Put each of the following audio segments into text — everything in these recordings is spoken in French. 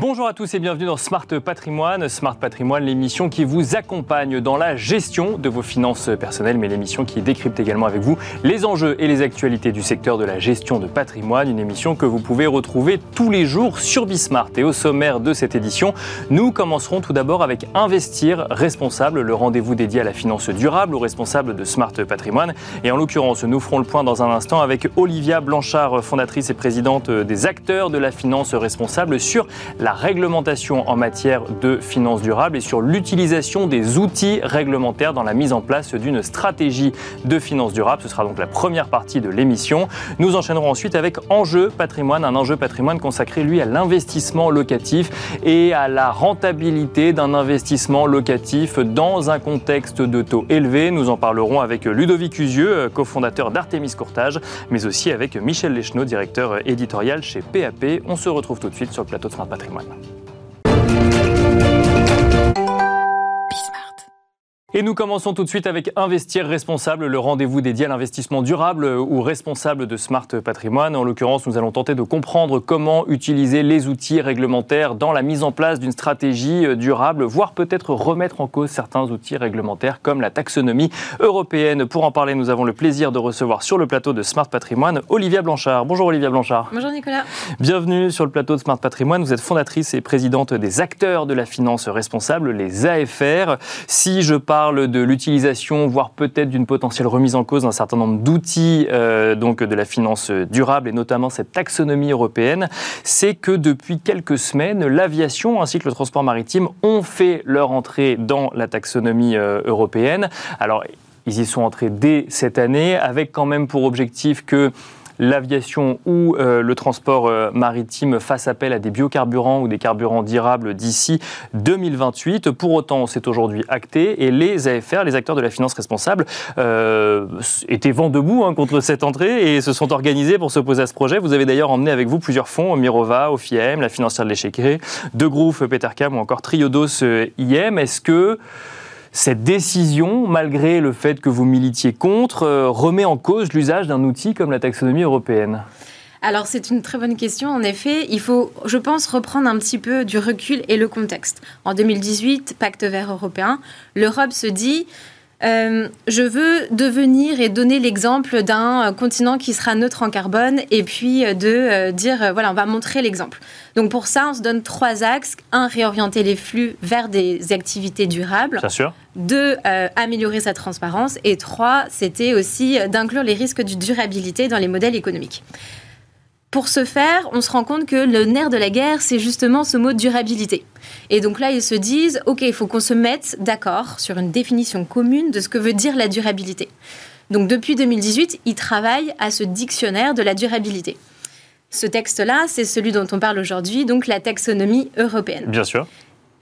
Bonjour à tous et bienvenue dans Smart Patrimoine. Smart Patrimoine, l'émission qui vous accompagne dans la gestion de vos finances personnelles, mais l'émission qui décrypte également avec vous les enjeux et les actualités du secteur de la gestion de patrimoine. Une émission que vous pouvez retrouver tous les jours sur Bismart. Et au sommaire de cette édition, nous commencerons tout d'abord avec Investir responsable, le rendez-vous dédié à la finance durable aux responsables de Smart Patrimoine. Et en l'occurrence, nous ferons le point dans un instant avec Olivia Blanchard, fondatrice et présidente des acteurs de la finance responsable sur la réglementation en matière de finances durables et sur l'utilisation des outils réglementaires dans la mise en place d'une stratégie de finances durables. Ce sera donc la première partie de l'émission. Nous enchaînerons ensuite avec Enjeu patrimoine, un enjeu patrimoine consacré lui à l'investissement locatif et à la rentabilité d'un investissement locatif dans un contexte de taux élevés. Nous en parlerons avec Ludovic Usieux, cofondateur d'Artemis Courtage, mais aussi avec Michel Lecheneau, directeur éditorial chez PAP. On se retrouve tout de suite sur le plateau de Smart Patrimoine. 明白。Et nous commençons tout de suite avec Investir responsable, le rendez-vous dédié à l'investissement durable ou responsable de Smart Patrimoine. En l'occurrence, nous allons tenter de comprendre comment utiliser les outils réglementaires dans la mise en place d'une stratégie durable, voire peut-être remettre en cause certains outils réglementaires comme la taxonomie européenne. Pour en parler, nous avons le plaisir de recevoir sur le plateau de Smart Patrimoine Olivia Blanchard. Bonjour Olivia Blanchard. Bonjour Nicolas. Bienvenue sur le plateau de Smart Patrimoine. Vous êtes fondatrice et présidente des acteurs de la finance responsable, les AFR. Si je parle parle de l'utilisation, voire peut-être d'une potentielle remise en cause d'un certain nombre d'outils euh, donc de la finance durable et notamment cette taxonomie européenne, c'est que depuis quelques semaines, l'aviation ainsi que le transport maritime ont fait leur entrée dans la taxonomie euh, européenne. Alors, ils y sont entrés dès cette année, avec quand même pour objectif que l'aviation ou euh, le transport euh, maritime fassent appel à des biocarburants ou des carburants durables d'ici 2028. Pour autant, c'est aujourd'hui acté et les AFR, les acteurs de la finance responsable, euh, étaient vent debout hein, contre cette entrée et se sont organisés pour s'opposer à ce projet. Vous avez d'ailleurs emmené avec vous plusieurs fonds, Mirova, OFIM, la financière de l'échec, De Groove, Petercam ou encore Triodos IM. Est-ce que cette décision, malgré le fait que vous militiez contre, euh, remet en cause l'usage d'un outil comme la taxonomie européenne alors c'est une très bonne question. En effet, il faut, je pense, reprendre un petit peu du recul et le contexte. En 2018, pacte vert européen, l'Europe se dit euh, je veux devenir et donner l'exemple d'un continent qui sera neutre en carbone et puis euh, de euh, dire, voilà, on va montrer l'exemple. Donc pour ça, on se donne trois axes. Un, réorienter les flux vers des activités durables. Bien sûr. Deux, améliorer sa transparence. Et trois, c'était aussi d'inclure les risques de durabilité dans les modèles économiques. Pour ce faire, on se rend compte que le nerf de la guerre, c'est justement ce mot durabilité. Et donc là, ils se disent, OK, il faut qu'on se mette d'accord sur une définition commune de ce que veut dire la durabilité. Donc depuis 2018, ils travaillent à ce dictionnaire de la durabilité. Ce texte-là, c'est celui dont on parle aujourd'hui, donc la taxonomie européenne. Bien sûr.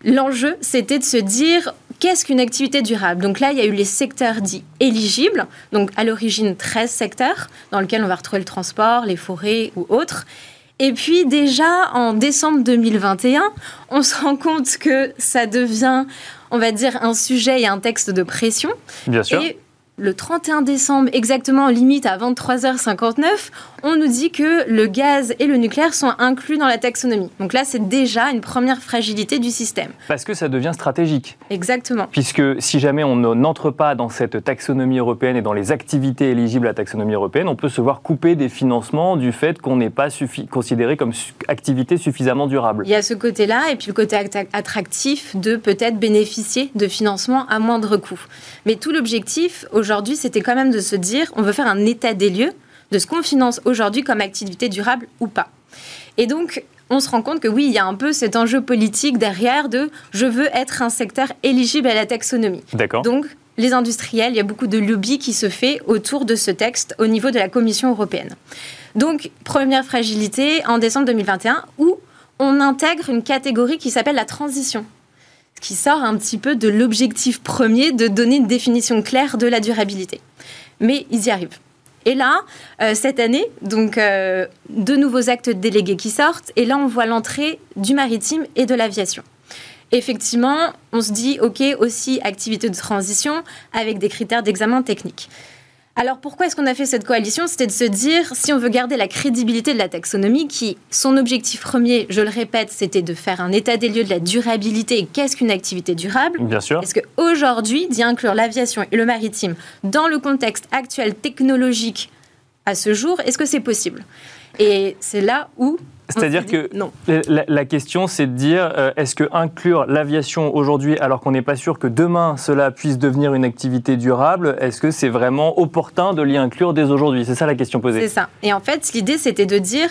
L'enjeu, c'était de se dire qu'est-ce qu'une activité durable? Donc là, il y a eu les secteurs dits éligibles, donc à l'origine 13 secteurs, dans lesquels on va retrouver le transport, les forêts ou autres. Et puis déjà en décembre 2021, on se rend compte que ça devient, on va dire, un sujet et un texte de pression. Bien sûr le 31 décembre, exactement limite à 23h59, on nous dit que le gaz et le nucléaire sont inclus dans la taxonomie. Donc là, c'est déjà une première fragilité du système. Parce que ça devient stratégique. Exactement. Puisque si jamais on n'entre pas dans cette taxonomie européenne et dans les activités éligibles à la taxonomie européenne, on peut se voir couper des financements du fait qu'on n'est pas considéré comme activité suffisamment durable. Il y a ce côté-là et puis le côté attractif de peut-être bénéficier de financements à moindre coût. Mais tout l'objectif aujourd'hui, c'était quand même de se dire, on veut faire un état des lieux de ce qu'on finance aujourd'hui comme activité durable ou pas. Et donc, on se rend compte que oui, il y a un peu cet enjeu politique derrière de je veux être un secteur éligible à la taxonomie. D'accord. Donc, les industriels, il y a beaucoup de lobby qui se fait autour de ce texte au niveau de la Commission européenne. Donc, première fragilité en décembre 2021 où on intègre une catégorie qui s'appelle la transition qui sort un petit peu de l'objectif premier de donner une définition claire de la durabilité. Mais ils y arrivent. Et là, euh, cette année, donc euh, deux nouveaux actes délégués qui sortent, et là on voit l'entrée du maritime et de l'aviation. Effectivement, on se dit, OK, aussi activité de transition avec des critères d'examen technique. Alors pourquoi est-ce qu'on a fait cette coalition? C'était de se dire, si on veut garder la crédibilité de la taxonomie, qui, son objectif premier, je le répète, c'était de faire un état des lieux de la durabilité et qu'est-ce qu'une activité durable? Bien sûr. Est-ce qu'aujourd'hui, d'y inclure l'aviation et le maritime dans le contexte actuel technologique à ce jour, est-ce que c'est possible? Et c'est là où c'est-à-dire que La, question, c'est de dire euh, est-ce que inclure l'aviation aujourd'hui, alors qu'on n'est pas sûr que demain cela puisse devenir une activité durable, est-ce que c'est vraiment opportun de l'y inclure dès aujourd'hui? C'est ça la question posée. C'est ça. Et en fait, l'idée, c'était de dire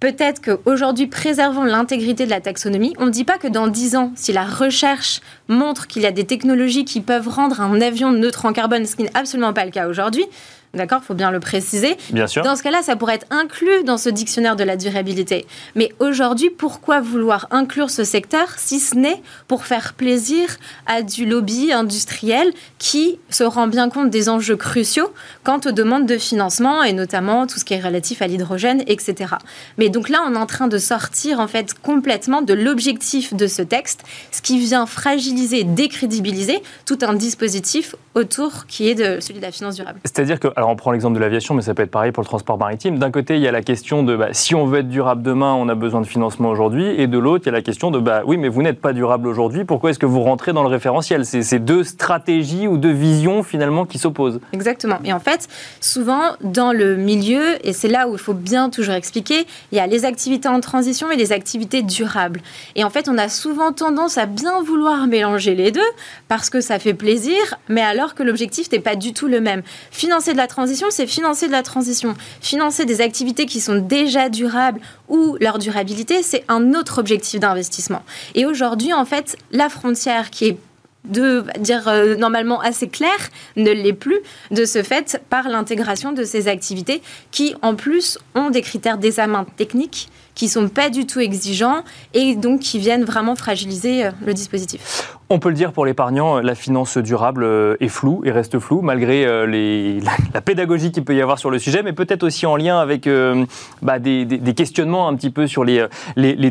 peut-être qu'aujourd'hui, préservons l'intégrité de la taxonomie. On ne dit pas que dans 10 ans, si la recherche montre qu'il y a des technologies qui peuvent rendre un avion neutre en carbone, ce qui n'est absolument pas le cas aujourd'hui, D'accord Il faut bien le préciser. Bien sûr. Dans ce cas-là, ça pourrait être inclus dans ce dictionnaire de la durabilité. Mais aujourd'hui, pourquoi vouloir inclure ce secteur si ce n'est pour faire plaisir à du lobby industriel qui se rend bien compte des enjeux cruciaux quant aux demandes de financement et notamment tout ce qui est relatif à l'hydrogène, etc. Mais donc là, on est en train de sortir en fait complètement de l'objectif de ce texte, ce qui vient fragiliser, décrédibiliser tout un dispositif autour qui est de celui de la finance durable. C'est-à-dire que on prend l'exemple de l'aviation, mais ça peut être pareil pour le transport maritime. D'un côté, il y a la question de bah, si on veut être durable demain, on a besoin de financement aujourd'hui. Et de l'autre, il y a la question de bah, oui, mais vous n'êtes pas durable aujourd'hui, pourquoi est-ce que vous rentrez dans le référentiel? C'est ces deux stratégies ou deux visions finalement qui s'opposent. Exactement. Et en fait, souvent, dans le milieu, et c'est là où il faut bien toujours expliquer, il y a les activités en transition et les activités durables. Et en fait, on a souvent tendance à bien vouloir mélanger les deux parce que ça fait plaisir, mais alors que l'objectif n'est pas du tout le même. Financer de la transition, c'est financer de la transition. Financer des activités qui sont déjà durables ou leur durabilité, c'est un autre objectif d'investissement. Et aujourd'hui, en fait, la frontière qui est de dire euh, normalement assez claire ne l'est plus de ce fait par l'intégration de ces activités qui en plus ont des critères d'examen techniques qui sont pas du tout exigeants et donc qui viennent vraiment fragiliser euh, le dispositif. On peut le dire pour l'épargnant, la finance durable euh, est floue et reste floue malgré euh, la, pédagogie qu'il peut y avoir sur le sujet, mais peut-être aussi en lien avec euh, bah, des, questionnements un petit peu sur les,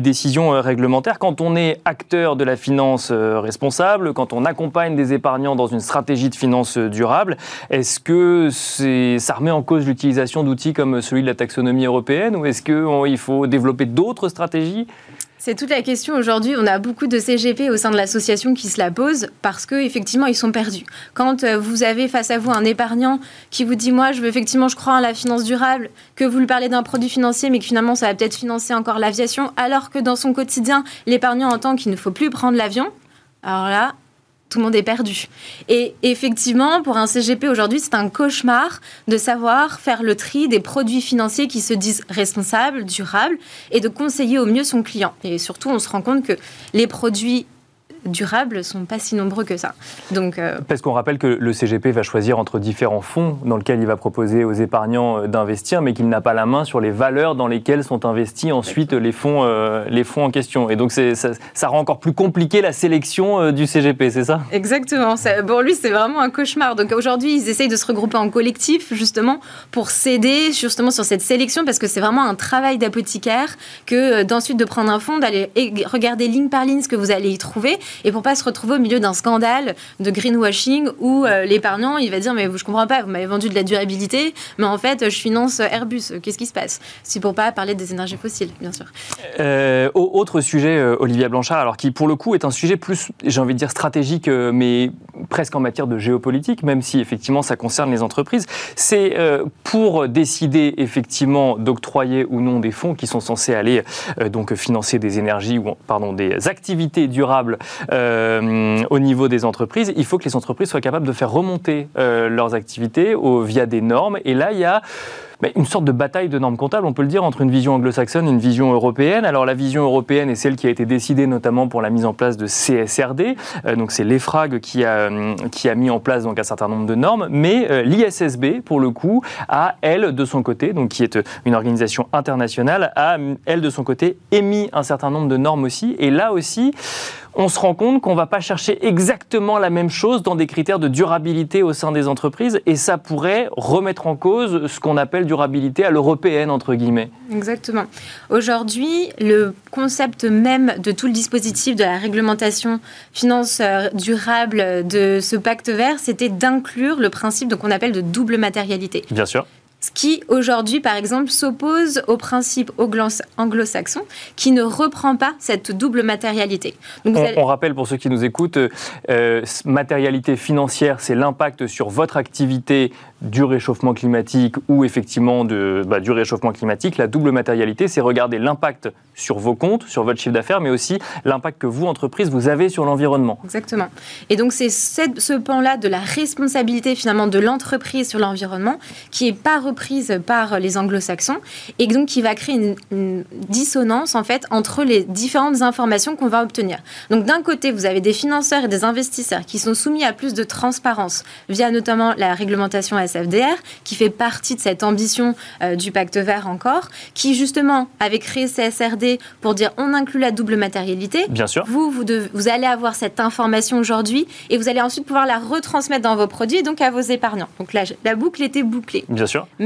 décisions réglementaires. Quand on est acteur de la finance responsable, quand on accompagne des épargnants dans une stratégie de finance durable, est-ce que ça remet en cause l'utilisation d'outils comme celui de la taxonomie européenne ou est-ce qu'il faut développer d'autres stratégies? C'est toute la question aujourd'hui. On a beaucoup de CGP au sein de l'association qui se la posent parce qu'effectivement, ils sont perdus. Quand euh, vous avez face à vous un épargnant qui vous dit Moi, je veux effectivement, je crois en la finance durable, que vous lui parlez d'un produit financier, mais que finalement, ça va peut-être financer encore l'aviation, alors que dans son quotidien, l'épargnant entend qu'il ne faut plus prendre l'avion. Alors là, tout le monde est perdu. Et effectivement, pour un CGP aujourd'hui, c'est un cauchemar de savoir faire le tri des produits financiers qui se disent responsables, durables, et de conseiller au mieux son client. Et surtout, on se rend compte que les produits durables sont pas si nombreux que ça. Donc, euh, Parce qu'on rappelle que le CGP va choisir entre différents fonds dans lesquels il va proposer aux épargnants euh, d'investir, mais qu'il n'a pas la main sur les valeurs dans lesquelles sont investis ensuite les fonds, euh, les fonds en question. Et donc ça, ça, rend encore plus compliqué la sélection du CGP, c'est ça? Exactement. Pour lui, c'est vraiment un cauchemar. Donc aujourd'hui, ils essayent de se regrouper en collectif justement pour s'aider justement sur cette sélection parce que c'est vraiment un travail d'apothicaire que d'ensuite de prendre un fonds, d'aller regarder ligne par ligne ce que vous allez y trouver et pour pas se retrouver au milieu d'un scandale de greenwashing où euh, l'épargnant il va dire mais je comprends pas vous m'avez vendu de la durabilité mais en fait je finance Airbus. Qu'est-ce qui se passe? C'est pour pas parler des énergies fossiles bien sûr. Euh, autre sujet euh, Olivia Blanchard alors qui pour le coup est un sujet plus j'ai envie de dire stratégique mais presque en matière de géopolitique même si effectivement ça concerne les entreprises. C'est pour décider effectivement d'octroyer ou non des fonds qui sont censés aller donc financer des énergies ou pardon des activités durables au niveau des entreprises, il faut que les entreprises soient capables de faire remonter euh, leurs activités via des normes. Et là, il y a une sorte de bataille de normes comptables, on peut le dire, entre une vision anglo-saxonne et une vision européenne. Alors la vision européenne est celle qui a été décidée notamment pour la mise en place de CSRD, euh, donc c'est l'EFRAG qui a, euh, qui a mis en place donc un certain nombre de normes, mais euh, l'ISSB, pour le coup, a, elle, de son côté, donc qui est une organisation internationale, a, elle, de son côté, émis un certain nombre de normes aussi. Et là aussi, on se rend compte qu'on ne va pas chercher exactement la même chose dans des critères de durabilité au sein des entreprises et ça pourrait remettre en cause ce qu'on appelle durabilité à l'européenne, entre guillemets. Exactement. Aujourd'hui, le concept même de tout le dispositif de la réglementation finance durable de ce pacte vert, c'était d'inclure le principe qu'on appelle de double matérialité. Bien sûr ce qui aujourd'hui, par exemple, s'oppose au principe anglo-saxon qui ne reprend pas cette double matérialité. on, rappelle pour ceux qui nous écoutent, euh, matérialité financière, c'est l'impact sur votre activité du réchauffement climatique ou effectivement de, bah, du réchauffement climatique. La double matérialité, c'est regarder l'impact sur vos comptes, sur votre chiffre d'affaires, mais aussi l'impact que vous, entreprise, vous avez sur l'environnement. Exactement. Et donc c'est ce pan-là de la responsabilité finalement de l'entreprise sur l'environnement qui n'est pas reprise par les anglo-saxons et donc qui va créer une, une, dissonance en fait entre les différentes informations qu'on va obtenir. Donc d'un côté, vous avez des financeurs et des investisseurs qui sont soumis à plus de transparence via notamment la réglementation SFDR, qui fait partie de cette ambition euh, du pacte vert encore, qui justement avait créé CSRD pour dire on inclut la double matérialité. Bien sûr. Vous, vous, vous allez avoir cette information aujourd'hui et vous allez ensuite pouvoir la retransmettre dans vos produits, donc à vos épargnants. Donc la, la boucle était bouclée. Bien sûr. Mais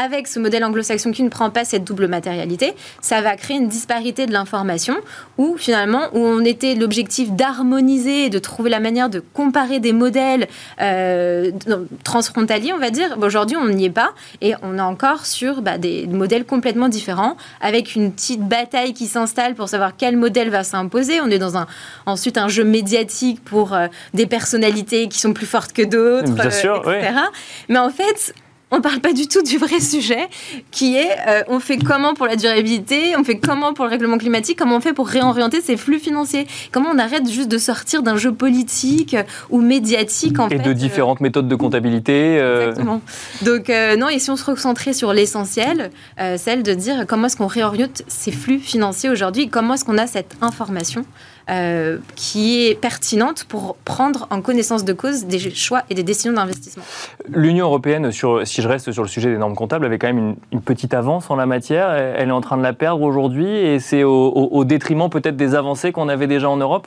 avec ce modèle anglo-saxon qui ne prend pas cette double matérialité, ça va créer une disparité de l'information où finalement, où on était l'objectif d'harmoniser de trouver la manière de comparer des modèles euh, transfrontaliers, on va dire. Aujourd'hui, on n'y est pas et on est encore sur bah, des modèles complètement différents avec une petite bataille qui s'installe pour savoir quel modèle va s'imposer. On est dans un, ensuite un jeu médiatique pour euh, des personnalités qui sont plus fortes que d'autres, etc. Mais en fait, on ne parle pas du tout du vrai sujet, qui est euh, on fait comment pour la durabilité, on fait comment pour le règlement climatique, comment on fait pour réorienter ces flux financiers, comment on arrête juste de sortir d'un jeu politique ou médiatique en Et de différentes méthodes de comptabilité. Euh. Exactement. Donc non, et si on se recentrait sur l'essentiel, euh, celle de dire comment est-ce qu'on réoriente ces flux financiers aujourd'hui, comment est-ce qu'on a cette information euh, qui est pertinente pour prendre en connaissance de cause des choix et des décisions d'investissement. L'Union européenne, sur, si je reste sur le sujet des normes comptables, avait quand même une, petite avance en la matière. Elle est en train de la perdre aujourd'hui et c'est au, détriment peut-être des avancées qu'on avait déjà en Europe?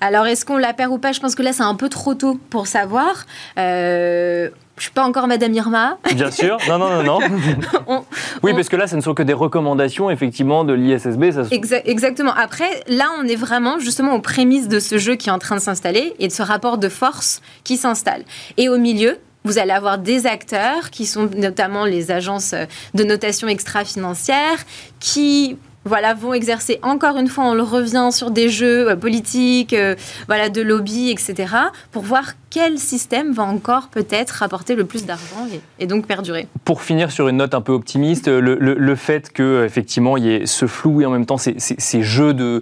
Alors, est-ce qu'on la perd ou pas? Je pense que là, c'est un peu trop tôt pour savoir. Euh, je suis pas encore Madame Irma. Bien sûr, non, non, non, non. oui, parce que là, ce ne sont que des recommandations, effectivement, de l'ISSB. Ça... exactement. Après, là, on est vraiment justement aux prémices de ce jeu qui est en train de s'installer et de ce rapport de force qui s'installe. Et au milieu, vous allez avoir des acteurs qui sont notamment les agences de notation extra-financière qui voilà, vont exercer encore une fois, on le revient sur des jeux euh, politiques, euh, voilà, de lobby, etc., pour voir quel système va encore peut-être rapporter le plus d'argent et, donc perdurer. Pour finir sur une note un peu optimiste, le, le fait que effectivement il y ait ce flou et en même temps ces, ces jeux de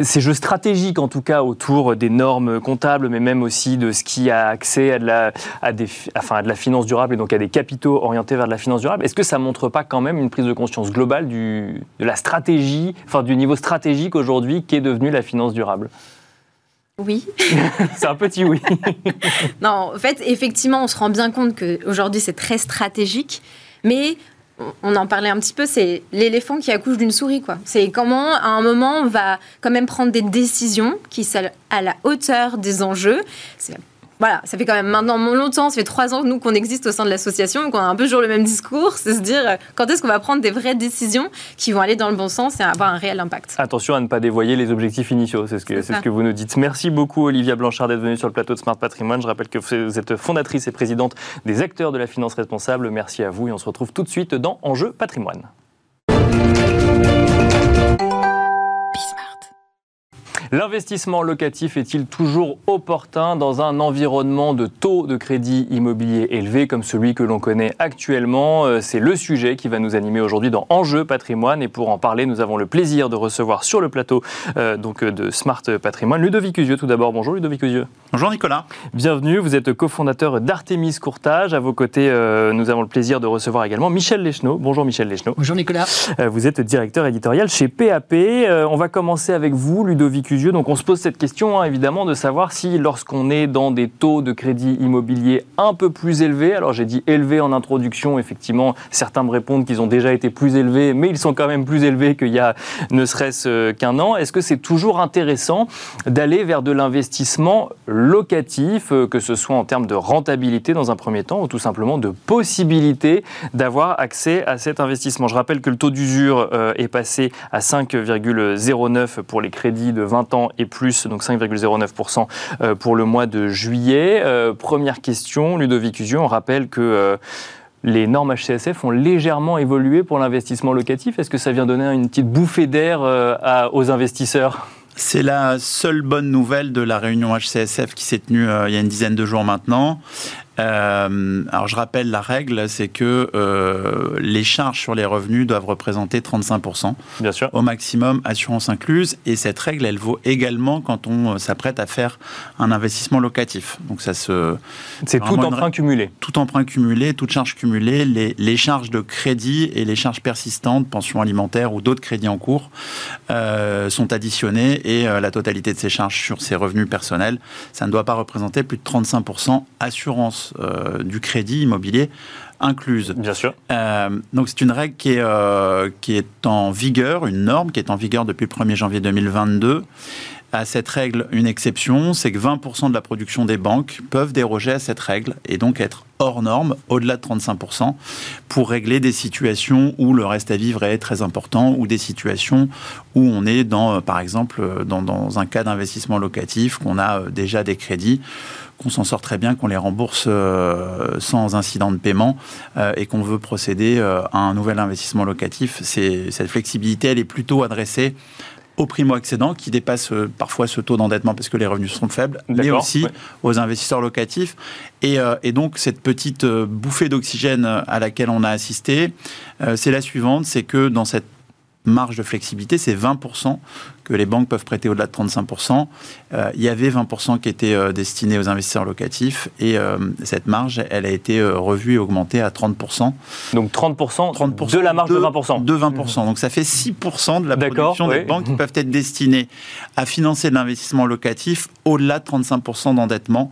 ces jeux stratégiques, en tout cas, autour des normes comptables, mais même aussi de ce qui a accès à de la, à des, enfin, à de la finance durable et donc à des capitaux orientés vers de la finance durable, est-ce que ça montre pas quand même une prise de conscience globale du, de la stratégie, enfin, du niveau stratégique aujourd'hui qui est devenu la finance durable? Oui. c'est un petit oui. non, en fait, effectivement, on se rend bien compte qu'aujourd'hui, c'est très stratégique, mais on en parlait un petit peu, c'est l'éléphant qui accouche d'une souris, quoi. C'est comment, à un moment, on va quand même prendre des décisions qui sont à la hauteur des enjeux. C'est voilà, ça fait quand même maintenant longtemps, ça fait trois ans nous qu'on existe au sein de l'association, qu'on a un peu toujours le même discours, c'est se dire euh, quand est-ce qu'on va prendre des vraies décisions qui vont aller dans le bon sens et avoir un réel impact. Attention à ne pas dévoyer les objectifs initiaux, c'est ce, que, ce que vous nous dites. Merci beaucoup Olivia Blanchard d'être venue sur le plateau de Smart Patrimoine. Je rappelle que vous êtes fondatrice et présidente des acteurs de la finance responsable. Merci à vous et on se retrouve tout de suite dans Enjeu Patrimoine. L'investissement locatif est-il toujours opportun dans un environnement de taux de crédit immobilier élevé comme celui que l'on connaît actuellement? Euh, C'est le sujet qui va nous animer aujourd'hui dans Enjeu patrimoine. Et pour en parler, nous avons le plaisir de recevoir sur le plateau euh, donc, de Smart Patrimoine Ludovic Usieux. Tout d'abord, bonjour Ludovic Usieux. Bonjour Nicolas. Bienvenue, vous êtes cofondateur d'Artemis Courtage. À vos côtés, euh, nous avons le plaisir de recevoir également Michel Lecheneau. Bonjour Michel Lecheneau. Bonjour Nicolas. vous êtes directeur éditorial chez PAP. on va commencer avec vous, Ludovic Usieux Donc on se pose cette question hein, évidemment de savoir si lorsqu'on est dans des taux de crédit immobilier un peu plus élevés, alors j'ai dit élevés en introduction, effectivement certains me répondent qu'ils ont déjà été plus élevés, mais ils sont quand même plus élevés qu'il y a ne serait-ce euh, qu'un an. Est-ce que c'est toujours intéressant d'aller vers de l'investissement locatif, euh, que ce soit en termes de rentabilité dans un premier temps ou tout simplement de possibilité d'avoir accès à cet investissement? Je rappelle que le taux d'usure euh, est passé à 5,09 pour les crédits de 20 et plus, donc 5,09% euh, pour le mois de juillet. Euh, première question, Ludovic Usio, on rappelle que les normes HCSF ont légèrement évolué pour l'investissement locatif. Est-ce que ça vient donner une petite bouffée d'air aux investisseurs? C'est la seule bonne nouvelle de la réunion HCSF qui s'est tenue il y a une dizaine de jours maintenant. Euh, alors je rappelle la règle, c'est que euh, les charges sur les revenus doivent représenter 35%. Bien sûr. Au maximum, assurance incluse. Et cette règle, elle vaut également quand on euh, s'apprête à faire un investissement locatif. Donc ça se... C'est tout emprunt cumulé. Tout emprunt cumulé, toute charge cumulée, les, les, charges de crédit et les charges persistantes, pension alimentaire ou d'autres crédits en cours, euh, sont additionnées et la totalité de ces charges sur ces revenus personnels, ça ne doit pas représenter plus de 35% assurance euh, du crédit immobilier incluse. Bien sûr. Euh, donc c'est une règle qui est, euh, qui est en vigueur, une norme qui est en vigueur depuis le 1er janvier 2022 à cette règle une exception, c'est que 20% de la production des banques peuvent déroger à cette règle et donc être hors norme, au-delà de 35%, pour régler des situations où le reste à vivre est très important ou des situations où on est dans, par exemple, dans, dans un cas d'investissement locatif, qu'on a déjà des crédits qu'on s'en sort très bien, qu'on les rembourse euh, sans incident de paiement euh, et qu'on veut procéder euh, à un nouvel investissement locatif. Cette flexibilité, elle est plutôt adressée aux primo-accédants qui dépassent parfois ce taux d'endettement parce que les revenus sont faibles, mais aussi aux investisseurs locatifs. Et, et, donc cette petite bouffée d'oxygène à laquelle on a assisté, c'est la suivante, c'est que dans cette marge de flexibilité, c'est 20% que les banques peuvent prêter au-delà de 35%. Euh, il y avait 20% qui étaient euh, destinés aux investisseurs locatifs et euh, cette marge, elle a été revue et augmentée à 30%. Donc 30%, 30 de la marge de, 20% De 20%. Donc ça fait 6% de la production des banques qui peuvent être destinées à financer de l'investissement locatif au-delà de 35% d'endettement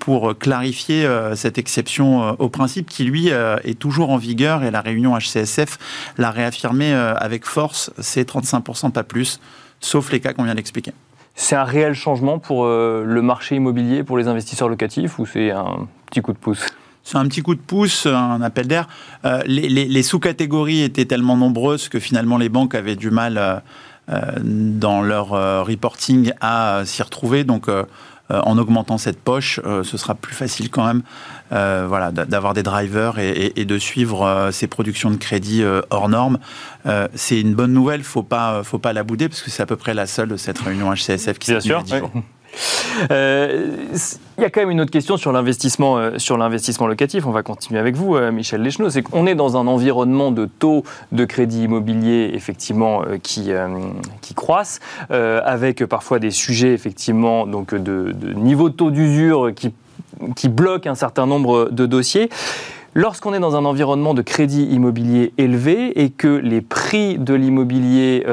pour clarifier cette exception au principe qui, lui, est toujours en vigueur et la réunion HCSF l'a réaffirmé avec force, c'est 35%, pas plus sauf les cas qu'on vient d'expliquer. C'est un réel changement pour euh, le marché immobilier, pour les investisseurs locatifs, ou c'est un petit coup de pouce? C'est un petit coup de pouce, un appel d'air. Euh, les, sous-catégories étaient tellement nombreuses que finalement les banques avaient du mal euh, dans leur reporting à s'y retrouver. Donc euh, en augmentant cette poche, euh, ce sera plus facile quand même euh, voilà, d'avoir des drivers et, de suivre ces productions de crédit hors normes. c'est une bonne nouvelle, faut pas, faut pas la bouder parce que c'est à peu près la seule de cette réunion HCSF qui s'est sûr. Euh, il y a quand même une autre question sur l'investissement, euh, sur l'investissement locatif. On va continuer avec vous, euh, Michel Leschneau. C'est qu'on est dans un environnement de taux de crédit immobilier effectivement qui, qui croissent, avec parfois des sujets effectivement donc de, niveau de taux d'usure qui, qui bloquent un certain nombre de dossiers. Lorsqu'on est dans un environnement de crédit immobilier élevé et que les prix de l'immobilier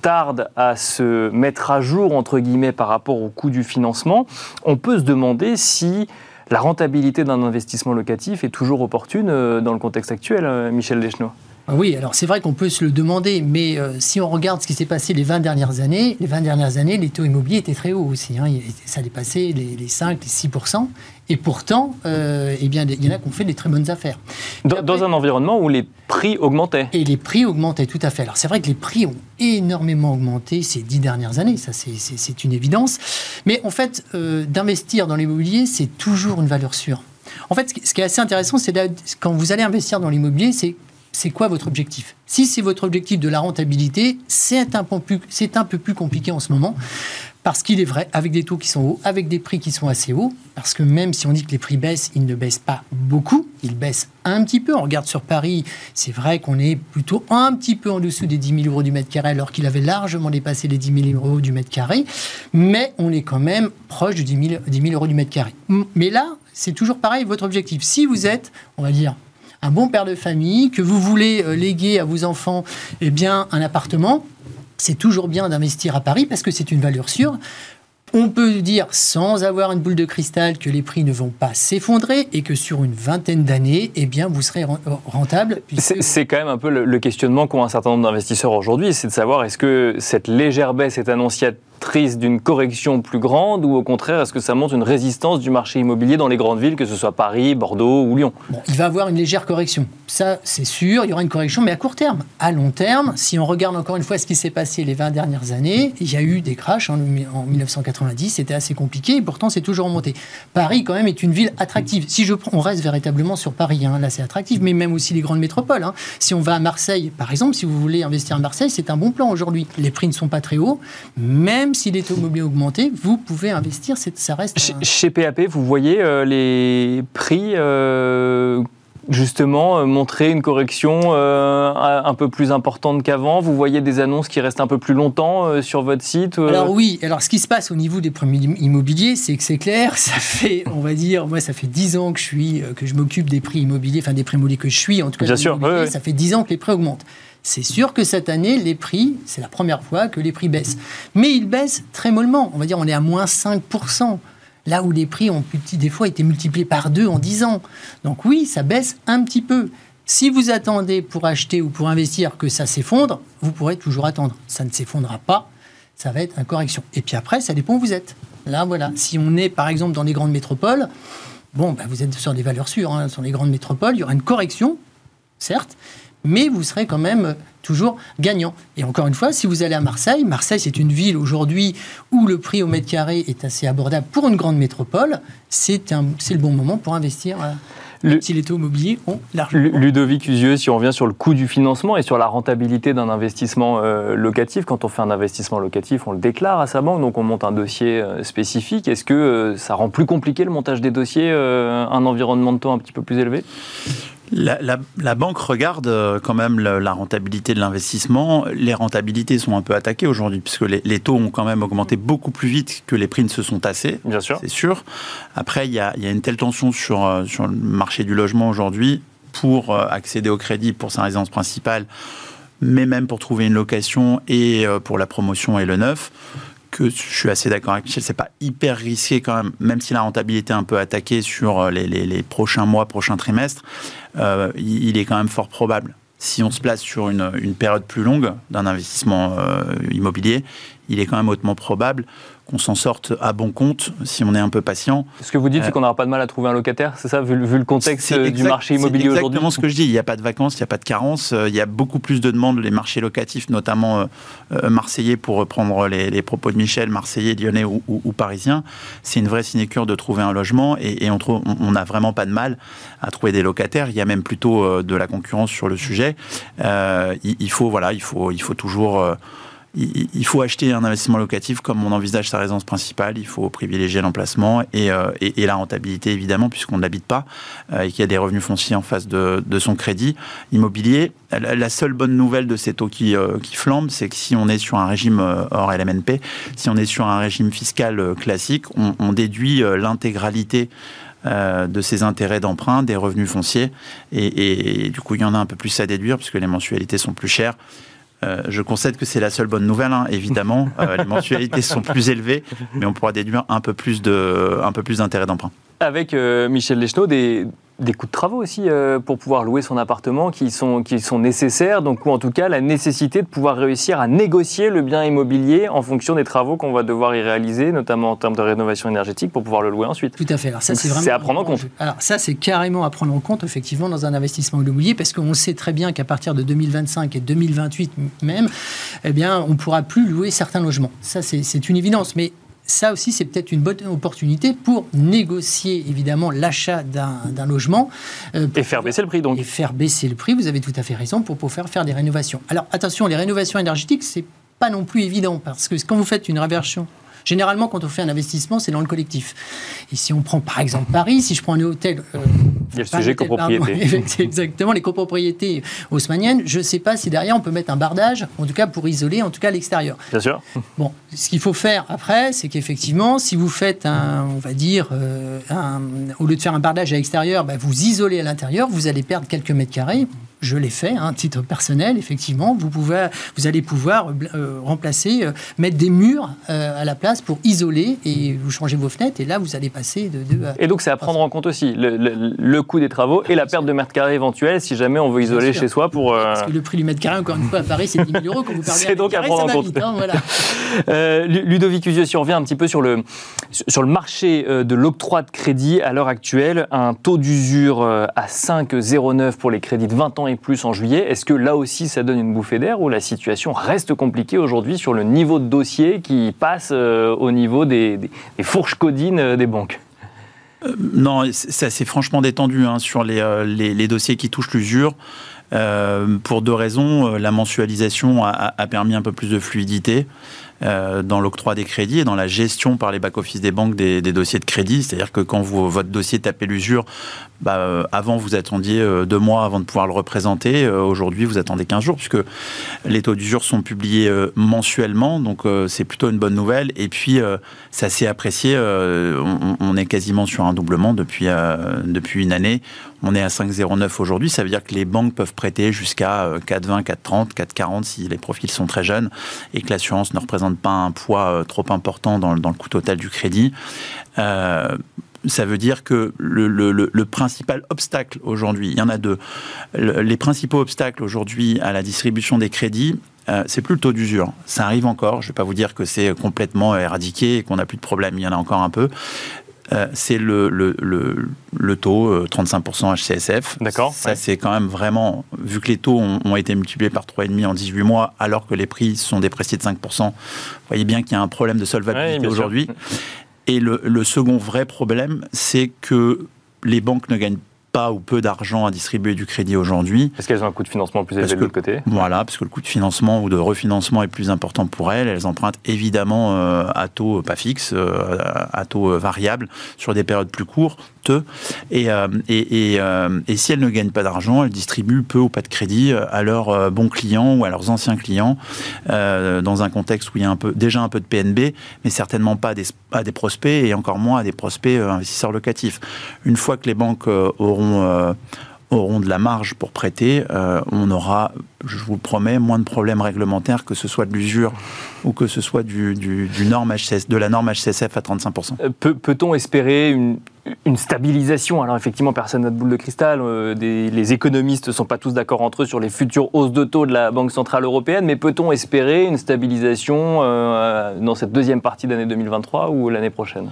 tarde à se mettre à jour, entre guillemets, par rapport au coût du financement, on peut se demander si la rentabilité d'un investissement locatif est toujours opportune euh, dans le contexte actuel, euh, Michel Deschenaux ah oui, alors c'est vrai qu'on peut se le demander, mais euh, si on regarde ce qui s'est passé les 20 dernières années, les 20 dernières années, les taux immobiliers étaient très hauts aussi. Hein. ça dépassait les, les 5, les 6 et pourtant, euh, eh bien, il y en a qui ont fait des très bonnes affaires. Dans, un environnement où les prix augmentaient. Et les prix augmentaient, tout à fait. Alors c'est vrai que les prix ont énormément augmenté ces dix dernières années, ça c'est une évidence. Mais en fait, euh, d'investir dans l'immobilier, c'est toujours une valeur sûre. En fait, ce qui est assez intéressant, c'est quand vous allez investir dans l'immobilier, c'est c'est quoi votre objectif? Si c'est votre objectif de la rentabilité, c'est un, un, peu plus compliqué en ce moment. Parce qu'il est vrai, avec des taux qui sont hauts, avec des prix qui sont assez hauts, parce que même si on dit que les prix baissent, ils ne baissent pas beaucoup, ils baissent un petit peu. On regarde sur Paris, c'est vrai qu'on est plutôt un petit peu en dessous des 10 000 euros du mètre carré, alors qu'il avait largement dépassé les 10 000 euros du mètre carré, mais on est quand même proche de 10 000, 10 000 euros du mètre carré. Mais là, c'est toujours pareil, votre objectif. Si vous êtes, on va dire, un bon père de famille, que vous voulez euh, léguer à vos enfants eh bien, un appartement, c'est toujours bien d'investir à Paris parce que c'est une valeur sûre. On peut dire, sans avoir une boule de cristal, que les prix ne vont pas s'effondrer et que sur une vingtaine d'années, eh bien, vous serez rentable. C'est quand même un peu le, le questionnement qu'ont un certain nombre d'investisseurs aujourd'hui, c'est de savoir est-ce que cette légère baisse est annonciate triste d'une correction plus grande ou au contraire, est-ce que ça montre une résistance du marché immobilier dans les grandes villes, que ce soit Paris, Bordeaux ou Lyon? Il va avoir une légère correction. Ça, c'est sûr, il y aura une correction, mais à court terme. À long terme, si on regarde encore une fois ce qui s'est passé les 20 dernières années, il y a eu des crashs en, 1990, c'était assez compliqué, et pourtant c'est toujours remonté. Paris, quand même, est une ville attractive. Si je on reste véritablement sur Paris, hein, là c'est attractif, mais même aussi les grandes métropoles. Hein. Si on va à Marseille, par exemple, si vous voulez investir à Marseille, c'est un bon plan aujourd'hui. Les prix ne sont pas très hauts, même même si les taux immobiliers augmentent, vous pouvez investir, ça reste... Chez, PAP, vous voyez euh, les prix euh, justement euh, montrer une correction un peu plus importante qu'avant Vous voyez des annonces qui restent un peu plus longtemps sur votre site Alors oui, alors ce qui se passe au niveau des prix immobiliers, c'est que c'est clair, ça fait, on va dire, moi ça fait 10 ans que je suis, que je m'occupe des prix immobiliers, enfin des prix immobiliers que je suis, en tout cas, Bien sûr, ça fait 10 ans que les prix augmentent. C'est sûr que cette année, les prix, c'est la première fois que les prix baissent. Mais ils baissent très mollement. On va dire on est à moins 5%. Là où les prix ont des fois été multipliés par deux en 10 ans. Donc oui, ça baisse un petit peu. Si vous attendez pour acheter ou pour investir que ça s'effondre, vous pourrez toujours attendre. Ça ne s'effondrera pas, ça va être une correction. Et puis après, ça dépend où vous êtes. Là, voilà. Si on est par exemple dans les grandes métropoles, bon, ben, vous êtes sur des valeurs sûres. Hein. Sur les grandes métropoles, il y aura une correction, certes, mais vous serez quand même toujours gagnant. Et encore une fois, si vous allez à Marseille, Marseille c'est une ville aujourd'hui où le prix au mètre carré est assez abordable pour une grande métropole, c'est le bon moment pour investir. Euh, le, si les taux immobiliers ont largement. Ludovic Usieux, si on revient sur le coût du financement et sur la rentabilité d'un investissement euh, locatif, quand on fait un investissement locatif, on le déclare à sa banque, donc on monte un dossier euh, spécifique. Est-ce que ça rend plus compliqué le montage des dossiers, un environnement de taux un petit peu plus élevé? La, banque regarde euh, quand même la, rentabilité de l'investissement. Les rentabilités sont un peu attaquées aujourd'hui, puisque les, taux ont quand même augmenté beaucoup plus vite que les prix ne se sont tassés. Bien sûr. C'est sûr. Après, il y, a, une telle tension sur, euh, sur le marché du logement aujourd'hui pour euh, accéder au crédit pour sa résidence principale, mais même pour trouver une location et pour la promotion et le neuf je suis assez d'accord avec Michel, c'est pas hyper risqué quand même, même si la rentabilité est un peu attaquée sur euh, les, prochains mois, prochains trimestres, euh, il est quand même fort probable. Si on se place sur une, période plus longue d'un investissement euh, immobilier, il est quand même hautement probable qu'on s'en sorte à bon compte si on est un peu patient. Ce que vous dites, c'est qu'on n'aura pas de mal à trouver un locataire, c'est ça, vu, le contexte du marché immobilier aujourd'hui C'est exactement ce que je dis. Il n'y a pas de vacances, il n'y a pas de carence. Il y a beaucoup plus de demandes, les marchés locatifs, notamment euh, euh, marseillais, pour reprendre les, propos de Michel, marseillais, lyonnais ou, parisiens. C'est une vraie sinécure de trouver un logement et, on n'a vraiment pas de mal à trouver des locataires. Il y a même plutôt euh, de la concurrence sur le sujet. il, faut, voilà, il faut, il faut toujours il faut acheter un investissement locatif comme on envisage sa résidence principale. Il faut privilégier l'emplacement et, euh, la rentabilité, évidemment, puisqu'on ne l'habite pas euh, et qu'il y a des revenus fonciers en face de, son crédit immobilier. La seule bonne nouvelle de ces taux qui, euh, flambent, c'est que si on est sur un régime hors LMNP, si on est sur un régime fiscal classique, on, déduit l'intégralité de ces intérêts d'emprunt, des revenus fonciers. Et, du coup, il y en a un peu plus à déduire puisque les mensualités sont plus chères. Euh, je concède que c'est la seule bonne nouvelle, hein, évidemment. Euh, les mensualités sont plus élevées, mais on pourra déduire un peu plus d'intérêt d'emprunt. Avec euh, Michel des, des coûts de travaux aussi euh, pour pouvoir louer son appartement qui sont, qui sont nécessaires, donc ou en tout cas la nécessité de pouvoir réussir à négocier le bien immobilier en fonction des travaux qu'on va devoir y réaliser, notamment en termes de rénovation énergétique pour pouvoir le louer ensuite. Tout à fait. Alors ça c'est vraiment c'est à prendre en compte. Alors ça c'est carrément à prendre en compte effectivement dans un investissement immobilier parce qu'on sait très bien qu'à partir de 2025 et 2028 même, eh bien on pourra plus louer certains logements. Ça c'est une évidence, mais ça aussi, c'est peut-être une bonne opportunité pour négocier évidemment l'achat d'un logement. Euh, et faire baisser le prix donc. Et faire baisser le prix, vous avez tout à fait raison, pour pouvoir faire des rénovations. Alors attention, les rénovations énergétiques, c'est pas non plus évident parce que quand vous faites une réversion Généralement, quand on fait un investissement, c'est dans le collectif. Et si on prend par exemple Paris, si je prends un hôtel. Euh, Il y a le sujet copropriété. exactement, les copropriétés haussmanniennes. Je ne sais pas si derrière on peut mettre un bardage, en tout cas pour isoler, en tout cas l'extérieur. Bien sûr. Bon, ce qu'il faut faire après, c'est qu'effectivement, si vous faites un, on va dire, euh, au lieu de faire un bardage à l'extérieur, bah, vous isolez à l'intérieur, vous allez perdre quelques mètres carrés je l'ai fait, un hein, titre personnel, effectivement. Vous, pouvez, vous allez pouvoir euh, remplacer, euh, mettre des murs euh, à la place pour isoler et vous changez vos fenêtres. Et là, vous allez passer de Et donc, c'est à prendre en compte aussi le, coût des travaux et la perte de mètres carrés éventuelle si jamais on veut isoler chez soi pour. Parce que le prix du mètre carré, encore une fois, à Paris, c'est 10 000 euros. Quand vous parlez c'est donc à prendre en compte. Hein, voilà. Ludovic Usio, si on revient un petit peu sur le, sur le marché de l'octroi de crédit à l'heure actuelle, un taux d'usure à 5,09 pour les crédits de 20 ans et plus en juillet. Est-ce que là aussi, ça donne une bouffée d'air ou la situation reste compliquée aujourd'hui sur le niveau de dossier qui passe euh, au niveau des, fourches codines euh, des banques? Euh, non, c'est franchement détendu hein, sur les, dossiers qui touchent l'usure. pour deux raisons. La mensualisation a, permis un peu plus de fluidité. Euh, dans l'octroi des crédits et dans la gestion par les back-office des banques des, dossiers de crédit. C'est-à-dire que quand vous, votre dossier tapait l'usure, bah, euh, avant vous attendiez euh, deux mois avant de pouvoir le représenter. Aujourd'hui, vous attendez 15 jours puisque les taux d'usure sont publiés mensuellement. Donc c'est plutôt une bonne nouvelle. Et puis, ça s'est apprécié. On, on, est quasiment sur un doublement depuis, depuis une année. On est à 5,09 aujourd'hui. Ça veut dire que les banques peuvent prêter jusqu'à 4,20, 4,30, 4,40 si les profils sont très jeunes et que l'assurance ne représente pas un poids euh, trop important dans, le coût total du crédit. Euh, ça veut dire que le, principal obstacle aujourd'hui, il y en a deux, les principaux obstacles aujourd'hui à la distribution des crédits, euh, c'est plus le taux d'usure. Ça arrive encore. Je ne vais pas vous dire que c'est complètement éradiqué et qu'on n'a plus de problème. Il y en a encore un peu. Euh, c'est le, le, le, taux 35% HCSF. D'accord. Ça, c'est quand même vraiment, vu que les taux ont, été multipliés par 3,5 en 18 mois, alors que les prix sont dépréciés de 5%, vous voyez bien qu'il y a un problème de solvabilité aujourd'hui. Et le, second vrai problème, c'est que les banques ne gagnent pas ou peu d'argent à distribuer du crédit aujourd'hui. Est-ce qu'elles ont un coût de financement plus élevé de l'autre côté Voilà, parce que le coût de financement ou de refinancement est plus important pour elles. Elles empruntent évidemment euh, à taux pas fixe, euh, à taux euh, variable, sur des périodes plus courtes. Et, et, et, si elles ne gagnent pas d'argent, elles distribuent peu ou pas de crédit à leurs bons clients ou à leurs anciens clients, dans un contexte où il y a un peu, déjà un peu de PNB, mais certainement pas à des, à des prospects et encore moins à des prospects investisseurs locatifs. Une fois que les banques auront euh, auront, de la marge pour prêter, euh, on aura, je vous promets, moins de problèmes réglementaires que ce soit de l'usure ou que ce soit du, norme de la norme HCSF à 35%. Euh, peut-on espérer une, stabilisation? Alors effectivement, personne n'a de boule de cristal, les économistes ne sont pas tous d'accord entre eux sur les futures hausses de taux de la Banque Centrale Européenne, mais peut-on espérer une stabilisation dans cette deuxième partie d'année 2023 ou l'année prochaine?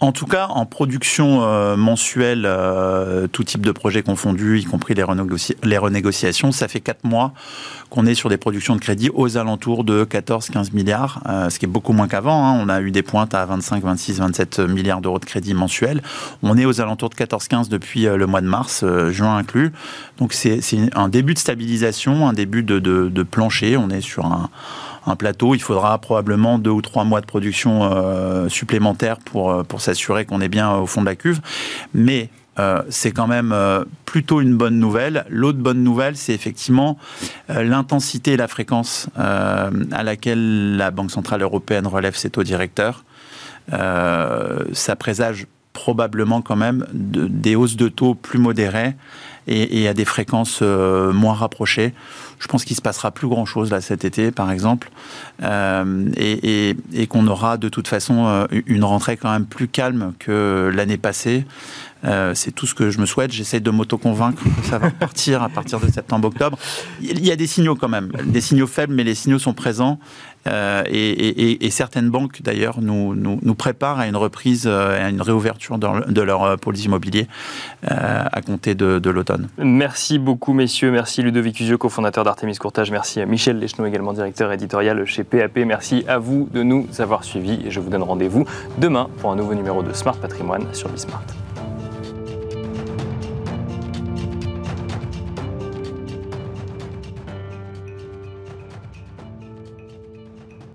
En tout cas, en production euh, mensuelle, euh, tout type de projet confondu, y compris les, renégociations, ça fait 4 mois qu'on est sur des productions de crédit aux alentours de 14-15 milliards, euh, ce qui est beaucoup moins qu'avant. Hein. On a eu des pointes à 25, 26, 27 milliards d'euros de crédit mensuel. On est aux alentours de 14-15 depuis le mois de mars, juin inclus. Donc c'est un début de stabilisation, un début de, de plancher. On est sur un un plateau, il faudra probablement deux ou trois mois de production euh, supplémentaires pour, euh, pour s'assurer qu'on est bien au fond de la cuve. Mais euh, c'est quand même plutôt une bonne nouvelle. L'autre bonne nouvelle, c'est effectivement l'intensité et la fréquence à laquelle la Banque Centrale Européenne relève ses taux directeurs. ça présage probablement quand même des hausses de taux plus modérées et, à des fréquences euh, moins rapprochées. Je pense qu'il se passera plus grand chose là cet été, par exemple, euh, et, qu'on aura de toute façon euh, une rentrée quand même plus calme que l'année passée. C'est tout ce que je me souhaite. J'essaie de m'auto-convaincre que ça va partir à partir de septembre-octobre. Il y a des signaux quand même, des signaux faibles, mais les signaux sont présents. Euh, et, certaines banques, d'ailleurs, nous, préparent à une reprise, euh, à une réouverture de, leur euh, pôle immobilier à compter de, l'automne. Merci beaucoup, messieurs. Merci Ludovic Usio, cofondateur d'Artemis Courtage. Merci Michel Lecheneau, également directeur éditorial chez PAP. Merci à vous de nous avoir suivis et je vous donne rendez-vous demain pour un nouveau numéro de Smart Patrimoine sur Bismart.